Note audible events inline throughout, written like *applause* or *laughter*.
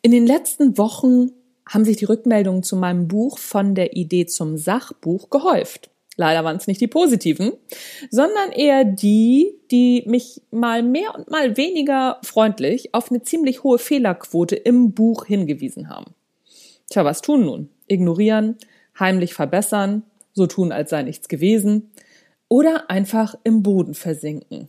In den letzten Wochen haben sich die Rückmeldungen zu meinem Buch von der Idee zum Sachbuch gehäuft. Leider waren es nicht die positiven, sondern eher die, die mich mal mehr und mal weniger freundlich auf eine ziemlich hohe Fehlerquote im Buch hingewiesen haben. Tja, was tun nun? Ignorieren, heimlich verbessern, so tun, als sei nichts gewesen oder einfach im Boden versinken.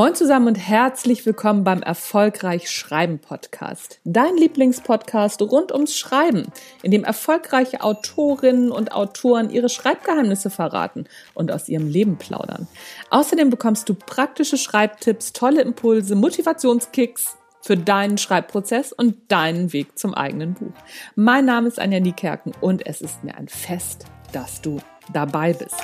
Moin zusammen und herzlich willkommen beim Erfolgreich Schreiben Podcast. Dein Lieblingspodcast rund ums Schreiben, in dem erfolgreiche Autorinnen und Autoren ihre Schreibgeheimnisse verraten und aus ihrem Leben plaudern. Außerdem bekommst du praktische Schreibtipps, tolle Impulse, Motivationskicks für deinen Schreibprozess und deinen Weg zum eigenen Buch. Mein Name ist Anja Niekerken und es ist mir ein Fest, dass du dabei bist.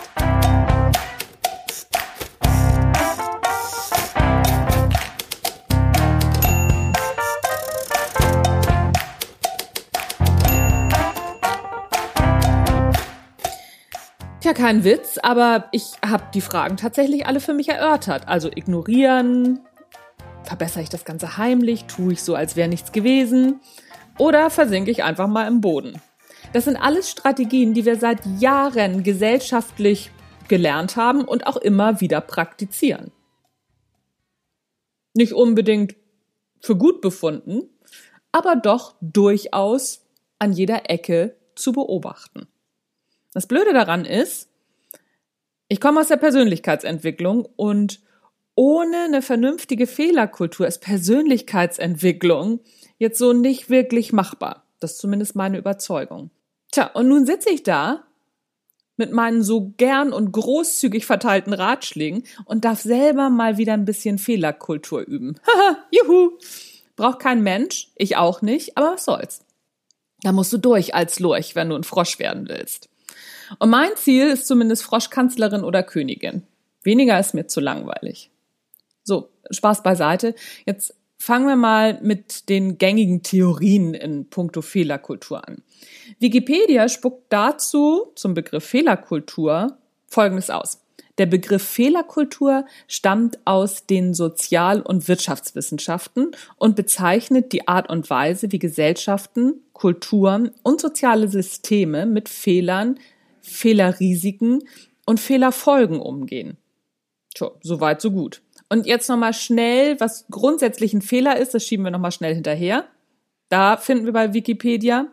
Ja, kein Witz, aber ich habe die Fragen tatsächlich alle für mich erörtert. Also ignorieren, verbessere ich das Ganze heimlich, tue ich so, als wäre nichts gewesen oder versinke ich einfach mal im Boden. Das sind alles Strategien, die wir seit Jahren gesellschaftlich gelernt haben und auch immer wieder praktizieren. Nicht unbedingt für gut befunden, aber doch durchaus an jeder Ecke zu beobachten. Das Blöde daran ist, ich komme aus der Persönlichkeitsentwicklung und ohne eine vernünftige Fehlerkultur ist Persönlichkeitsentwicklung jetzt so nicht wirklich machbar. Das ist zumindest meine Überzeugung. Tja, und nun sitze ich da mit meinen so gern und großzügig verteilten Ratschlägen und darf selber mal wieder ein bisschen Fehlerkultur üben. *laughs* Haha, juhu! Braucht kein Mensch, ich auch nicht, aber was soll's. Da musst du durch als Lurch, wenn du ein Frosch werden willst. Und mein Ziel ist zumindest Froschkanzlerin oder Königin. Weniger ist mir zu langweilig. So, Spaß beiseite. Jetzt fangen wir mal mit den gängigen Theorien in puncto Fehlerkultur an. Wikipedia spuckt dazu zum Begriff Fehlerkultur Folgendes aus. Der Begriff Fehlerkultur stammt aus den Sozial- und Wirtschaftswissenschaften und bezeichnet die Art und Weise, wie Gesellschaften, Kulturen und soziale Systeme mit Fehlern Fehlerrisiken und Fehlerfolgen umgehen. Tja, so weit, so gut. Und jetzt nochmal schnell, was grundsätzlich ein Fehler ist, das schieben wir nochmal schnell hinterher. Da finden wir bei Wikipedia.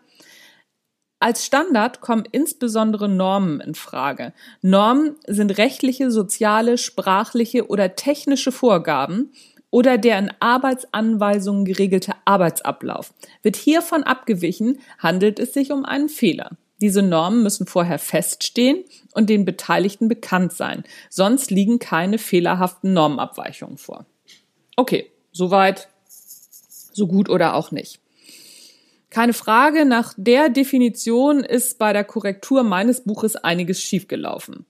Als Standard kommen insbesondere Normen in Frage. Normen sind rechtliche, soziale, sprachliche oder technische Vorgaben oder der in Arbeitsanweisungen geregelte Arbeitsablauf. Wird hiervon abgewichen, handelt es sich um einen Fehler. Diese Normen müssen vorher feststehen und den Beteiligten bekannt sein. Sonst liegen keine fehlerhaften Normabweichungen vor. Okay, soweit, so gut oder auch nicht. Keine Frage, nach der Definition ist bei der Korrektur meines Buches einiges schiefgelaufen.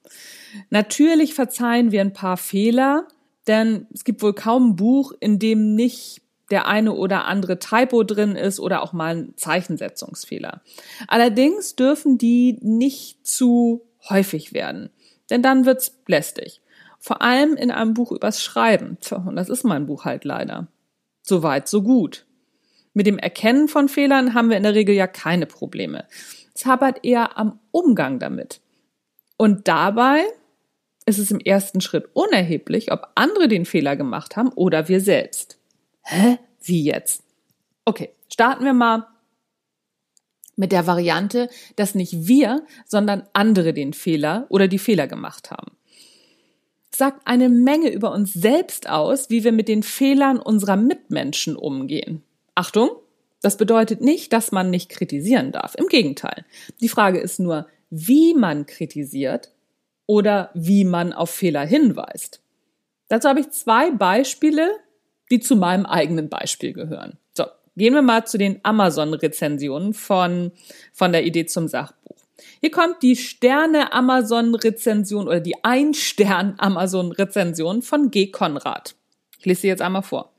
Natürlich verzeihen wir ein paar Fehler, denn es gibt wohl kaum ein Buch, in dem nicht der eine oder andere Typo drin ist oder auch mal ein Zeichensetzungsfehler. Allerdings dürfen die nicht zu häufig werden, denn dann wird's lästig. Vor allem in einem Buch übers Schreiben. Tja, und das ist mein Buch halt leider. So weit, so gut. Mit dem Erkennen von Fehlern haben wir in der Regel ja keine Probleme. Es hapert eher am Umgang damit. Und dabei ist es im ersten Schritt unerheblich, ob andere den Fehler gemacht haben oder wir selbst. Hä? Wie jetzt? Okay, starten wir mal mit der Variante, dass nicht wir, sondern andere den Fehler oder die Fehler gemacht haben. sagt eine Menge über uns selbst aus, wie wir mit den Fehlern unserer Mitmenschen umgehen. Achtung, das bedeutet nicht, dass man nicht kritisieren darf. Im Gegenteil. Die Frage ist nur, wie man kritisiert oder wie man auf Fehler hinweist. Dazu habe ich zwei Beispiele, die zu meinem eigenen Beispiel gehören. So, gehen wir mal zu den Amazon-Rezensionen von, von der Idee zum Sachbuch. Hier kommt die Sterne-Amazon-Rezension oder die Ein-Stern-Amazon-Rezension von G. Konrad. Ich lese sie jetzt einmal vor.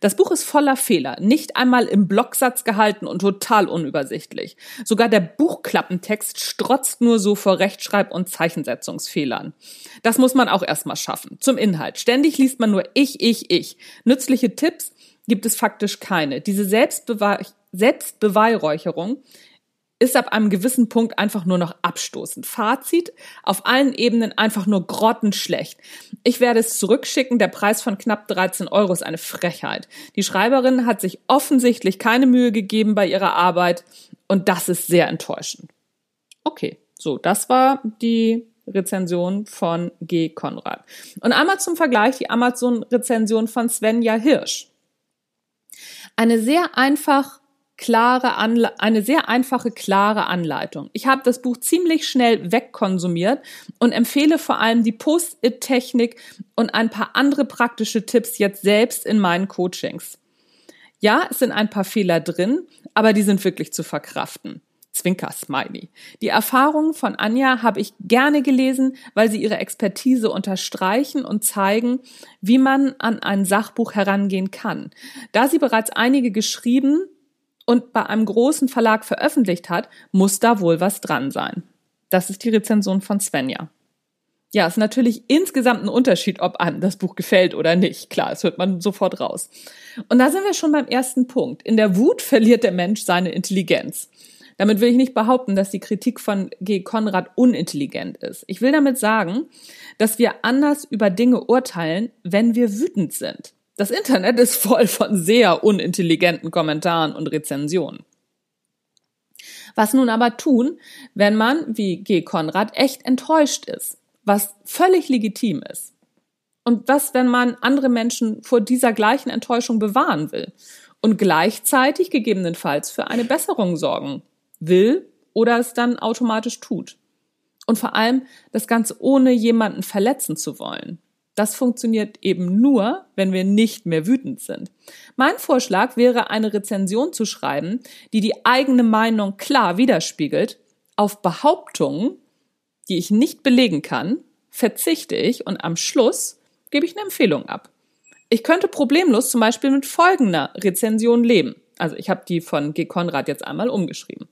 Das Buch ist voller Fehler, nicht einmal im Blocksatz gehalten und total unübersichtlich. Sogar der Buchklappentext strotzt nur so vor Rechtschreib- und Zeichensetzungsfehlern. Das muss man auch erstmal schaffen. Zum Inhalt. Ständig liest man nur ich, ich, ich. Nützliche Tipps gibt es faktisch keine. Diese Selbstbeweih Selbstbeweihräucherung ist ab einem gewissen Punkt einfach nur noch abstoßend. Fazit, auf allen Ebenen einfach nur grottenschlecht. Ich werde es zurückschicken, der Preis von knapp 13 Euro ist eine Frechheit. Die Schreiberin hat sich offensichtlich keine Mühe gegeben bei ihrer Arbeit und das ist sehr enttäuschend. Okay, so, das war die Rezension von G. Konrad. Und einmal zum Vergleich die Amazon-Rezension von Svenja Hirsch. Eine sehr einfach klare Anle eine sehr einfache, klare Anleitung. Ich habe das Buch ziemlich schnell wegkonsumiert und empfehle vor allem die Post-it-Technik und ein paar andere praktische Tipps jetzt selbst in meinen Coachings. Ja, es sind ein paar Fehler drin, aber die sind wirklich zu verkraften. Zwinker-Smiley. Die Erfahrungen von Anja habe ich gerne gelesen, weil sie ihre Expertise unterstreichen und zeigen, wie man an ein Sachbuch herangehen kann. Da sie bereits einige geschrieben und bei einem großen Verlag veröffentlicht hat, muss da wohl was dran sein. Das ist die Rezension von Svenja. Ja, ist natürlich insgesamt ein Unterschied, ob einem das Buch gefällt oder nicht. Klar, das hört man sofort raus. Und da sind wir schon beim ersten Punkt. In der Wut verliert der Mensch seine Intelligenz. Damit will ich nicht behaupten, dass die Kritik von G. Konrad unintelligent ist. Ich will damit sagen, dass wir anders über Dinge urteilen, wenn wir wütend sind. Das Internet ist voll von sehr unintelligenten Kommentaren und Rezensionen. Was nun aber tun, wenn man, wie G. Konrad, echt enttäuscht ist, was völlig legitim ist? Und was, wenn man andere Menschen vor dieser gleichen Enttäuschung bewahren will und gleichzeitig gegebenenfalls für eine Besserung sorgen will oder es dann automatisch tut? Und vor allem das Ganze ohne jemanden verletzen zu wollen. Das funktioniert eben nur, wenn wir nicht mehr wütend sind. Mein Vorschlag wäre, eine Rezension zu schreiben, die die eigene Meinung klar widerspiegelt. Auf Behauptungen, die ich nicht belegen kann, verzichte ich und am Schluss gebe ich eine Empfehlung ab. Ich könnte problemlos zum Beispiel mit folgender Rezension leben. Also ich habe die von G. Konrad jetzt einmal umgeschrieben.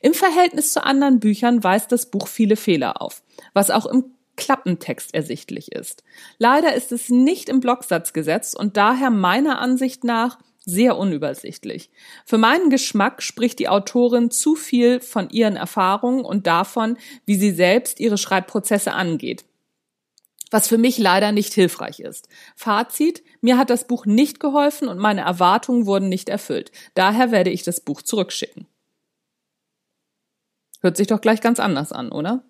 Im Verhältnis zu anderen Büchern weist das Buch viele Fehler auf, was auch im Klappentext ersichtlich ist. Leider ist es nicht im Blocksatz gesetzt und daher meiner Ansicht nach sehr unübersichtlich. Für meinen Geschmack spricht die Autorin zu viel von ihren Erfahrungen und davon, wie sie selbst ihre Schreibprozesse angeht. Was für mich leider nicht hilfreich ist. Fazit, mir hat das Buch nicht geholfen und meine Erwartungen wurden nicht erfüllt. Daher werde ich das Buch zurückschicken. Hört sich doch gleich ganz anders an, oder?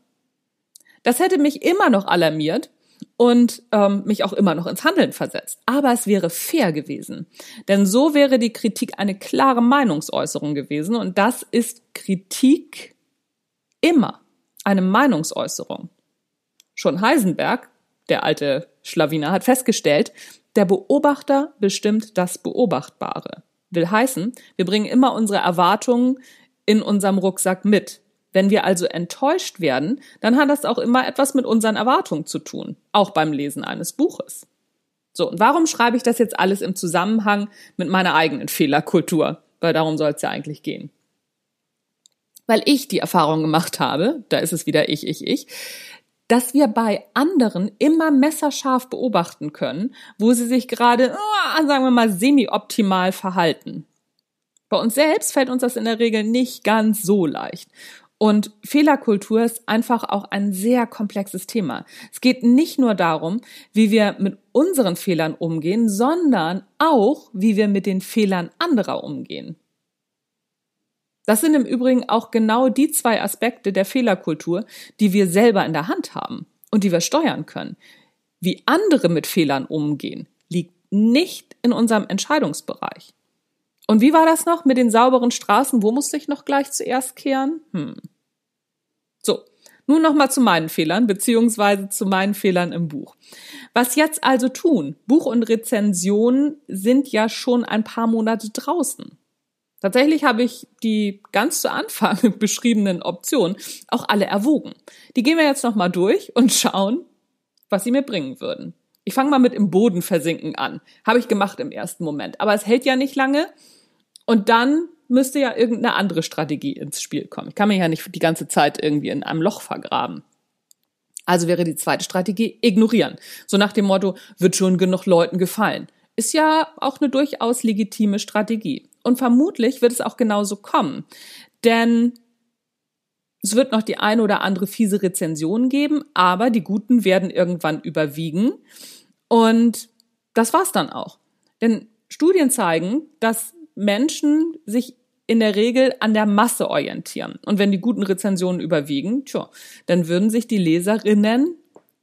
Das hätte mich immer noch alarmiert und ähm, mich auch immer noch ins Handeln versetzt. Aber es wäre fair gewesen. Denn so wäre die Kritik eine klare Meinungsäußerung gewesen. Und das ist Kritik immer eine Meinungsäußerung. Schon Heisenberg, der alte Schlawiner, hat festgestellt, der Beobachter bestimmt das Beobachtbare. Will heißen, wir bringen immer unsere Erwartungen in unserem Rucksack mit. Wenn wir also enttäuscht werden, dann hat das auch immer etwas mit unseren Erwartungen zu tun, auch beim Lesen eines Buches. So, und warum schreibe ich das jetzt alles im Zusammenhang mit meiner eigenen Fehlerkultur? Weil darum soll es ja eigentlich gehen. Weil ich die Erfahrung gemacht habe, da ist es wieder ich, ich, ich, dass wir bei anderen immer messerscharf beobachten können, wo sie sich gerade, ah, sagen wir mal, semi-optimal verhalten. Bei uns selbst fällt uns das in der Regel nicht ganz so leicht. Und Fehlerkultur ist einfach auch ein sehr komplexes Thema. Es geht nicht nur darum, wie wir mit unseren Fehlern umgehen, sondern auch, wie wir mit den Fehlern anderer umgehen. Das sind im Übrigen auch genau die zwei Aspekte der Fehlerkultur, die wir selber in der Hand haben und die wir steuern können. Wie andere mit Fehlern umgehen, liegt nicht in unserem Entscheidungsbereich. Und wie war das noch mit den sauberen Straßen? Wo musste ich noch gleich zuerst kehren? Hm. So, nun nochmal zu meinen Fehlern, beziehungsweise zu meinen Fehlern im Buch. Was jetzt also tun? Buch und Rezension sind ja schon ein paar Monate draußen. Tatsächlich habe ich die ganz zu Anfang *laughs* beschriebenen Optionen auch alle erwogen. Die gehen wir jetzt nochmal durch und schauen, was sie mir bringen würden. Ich fange mal mit im Boden versinken an. Habe ich gemacht im ersten Moment. Aber es hält ja nicht lange. Und dann müsste ja irgendeine andere Strategie ins Spiel kommen. Ich kann mich ja nicht die ganze Zeit irgendwie in einem Loch vergraben. Also wäre die zweite Strategie ignorieren. So nach dem Motto, wird schon genug Leuten gefallen. Ist ja auch eine durchaus legitime Strategie. Und vermutlich wird es auch genauso kommen. Denn es wird noch die eine oder andere fiese Rezension geben, aber die guten werden irgendwann überwiegen. Und das war's dann auch. Denn Studien zeigen, dass Menschen sich in der Regel an der Masse orientieren. Und wenn die guten Rezensionen überwiegen, tja, dann würden sich die Leserinnen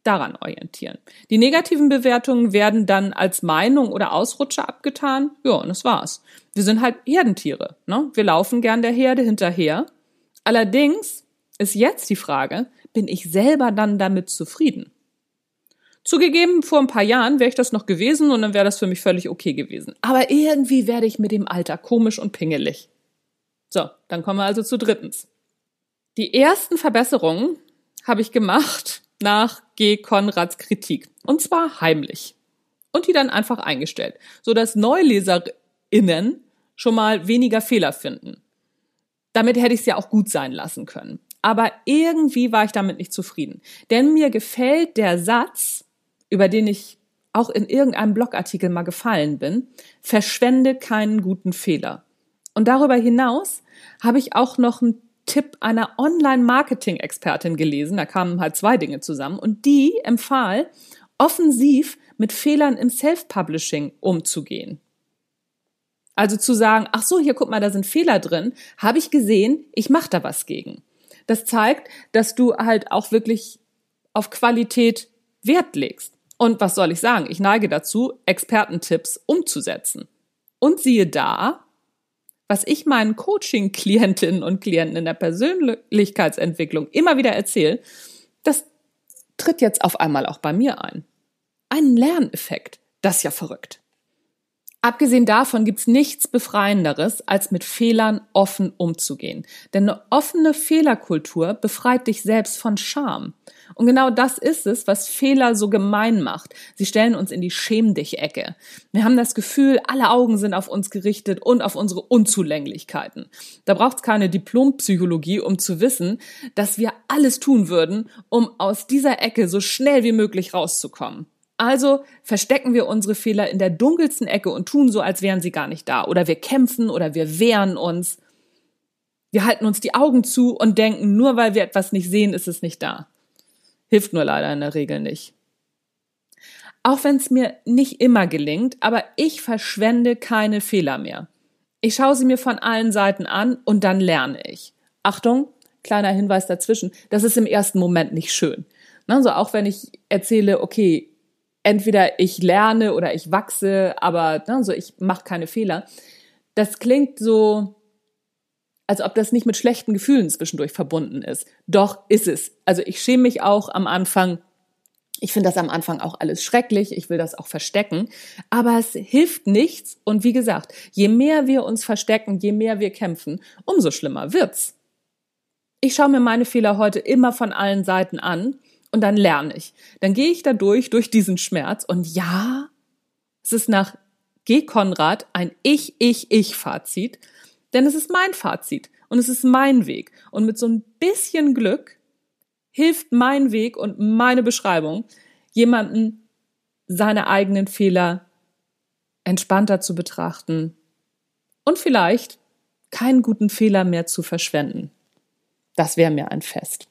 daran orientieren. Die negativen Bewertungen werden dann als Meinung oder Ausrutscher abgetan. Ja, und das war's. Wir sind halt Herdentiere. Ne? Wir laufen gern der Herde hinterher. Allerdings ist jetzt die Frage, bin ich selber dann damit zufrieden? Zugegeben, vor ein paar Jahren wäre ich das noch gewesen und dann wäre das für mich völlig okay gewesen. Aber irgendwie werde ich mit dem Alter komisch und pingelig. So, dann kommen wir also zu drittens. Die ersten Verbesserungen habe ich gemacht nach G. Konrads Kritik. Und zwar heimlich. Und die dann einfach eingestellt, sodass NeuleserInnen schon mal weniger Fehler finden. Damit hätte ich es ja auch gut sein lassen können. Aber irgendwie war ich damit nicht zufrieden. Denn mir gefällt der Satz, über den ich auch in irgendeinem Blogartikel mal gefallen bin, verschwende keinen guten Fehler. Und darüber hinaus habe ich auch noch einen Tipp einer Online-Marketing-Expertin gelesen. Da kamen halt zwei Dinge zusammen. Und die empfahl, offensiv mit Fehlern im Self-Publishing umzugehen. Also zu sagen, ach so, hier guck mal, da sind Fehler drin, habe ich gesehen, ich mache da was gegen. Das zeigt, dass du halt auch wirklich auf Qualität Wert legst. Und was soll ich sagen? Ich neige dazu, Expertentipps umzusetzen. Und siehe da, was ich meinen Coaching-Klientinnen und Klienten in der Persönlichkeitsentwicklung immer wieder erzähle, das tritt jetzt auf einmal auch bei mir ein. Ein Lerneffekt. Das ist ja verrückt. Abgesehen davon gibt's nichts Befreienderes, als mit Fehlern offen umzugehen. Denn eine offene Fehlerkultur befreit dich selbst von Scham. Und genau das ist es, was Fehler so gemein macht. Sie stellen uns in die Schäm dich Ecke. Wir haben das Gefühl, alle Augen sind auf uns gerichtet und auf unsere Unzulänglichkeiten. Da braucht's keine Diplompsychologie, um zu wissen, dass wir alles tun würden, um aus dieser Ecke so schnell wie möglich rauszukommen. Also verstecken wir unsere Fehler in der dunkelsten Ecke und tun so, als wären sie gar nicht da. Oder wir kämpfen oder wir wehren uns. Wir halten uns die Augen zu und denken, nur weil wir etwas nicht sehen, ist es nicht da. Hilft nur leider in der Regel nicht. Auch wenn es mir nicht immer gelingt, aber ich verschwende keine Fehler mehr. Ich schaue sie mir von allen Seiten an und dann lerne ich. Achtung, kleiner Hinweis dazwischen, das ist im ersten Moment nicht schön. Also auch wenn ich erzähle, okay, entweder ich lerne oder ich wachse, aber ne, so ich mache keine Fehler. Das klingt so, als ob das nicht mit schlechten Gefühlen zwischendurch verbunden ist. Doch ist es. Also ich schäme mich auch am Anfang. Ich finde das am Anfang auch alles schrecklich. Ich will das auch verstecken. Aber es hilft nichts. Und wie gesagt, je mehr wir uns verstecken, je mehr wir kämpfen, umso schlimmer wird's. Ich schaue mir meine Fehler heute immer von allen Seiten an und dann lerne ich. Dann gehe ich da durch, durch diesen Schmerz und ja, es ist nach G. Konrad ein Ich, Ich, Ich-Fazit, denn es ist mein Fazit und es ist mein Weg. Und mit so ein bisschen Glück hilft mein Weg und meine Beschreibung, jemanden seine eigenen Fehler entspannter zu betrachten und vielleicht keinen guten Fehler mehr zu verschwenden. Das wäre mir ein Fest.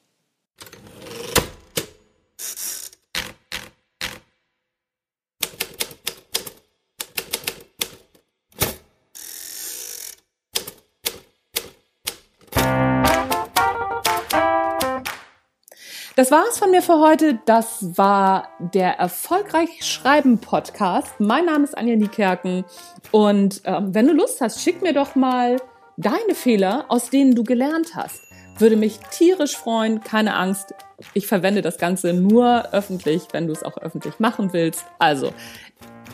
Das war es von mir für heute. Das war der Erfolgreich Schreiben Podcast. Mein Name ist Anja Niekerken. Und ähm, wenn du Lust hast, schick mir doch mal deine Fehler, aus denen du gelernt hast. Würde mich tierisch freuen. Keine Angst. Ich verwende das Ganze nur öffentlich, wenn du es auch öffentlich machen willst. Also,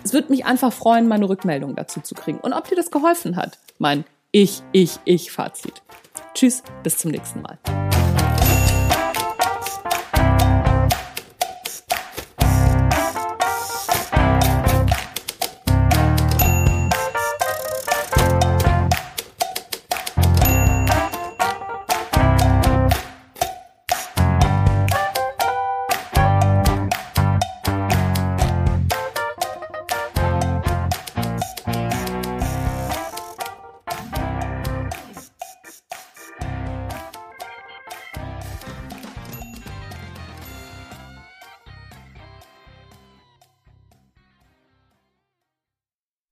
es würde mich einfach freuen, meine Rückmeldung dazu zu kriegen. Und ob dir das geholfen hat. Mein Ich, Ich, Ich Fazit. Tschüss, bis zum nächsten Mal.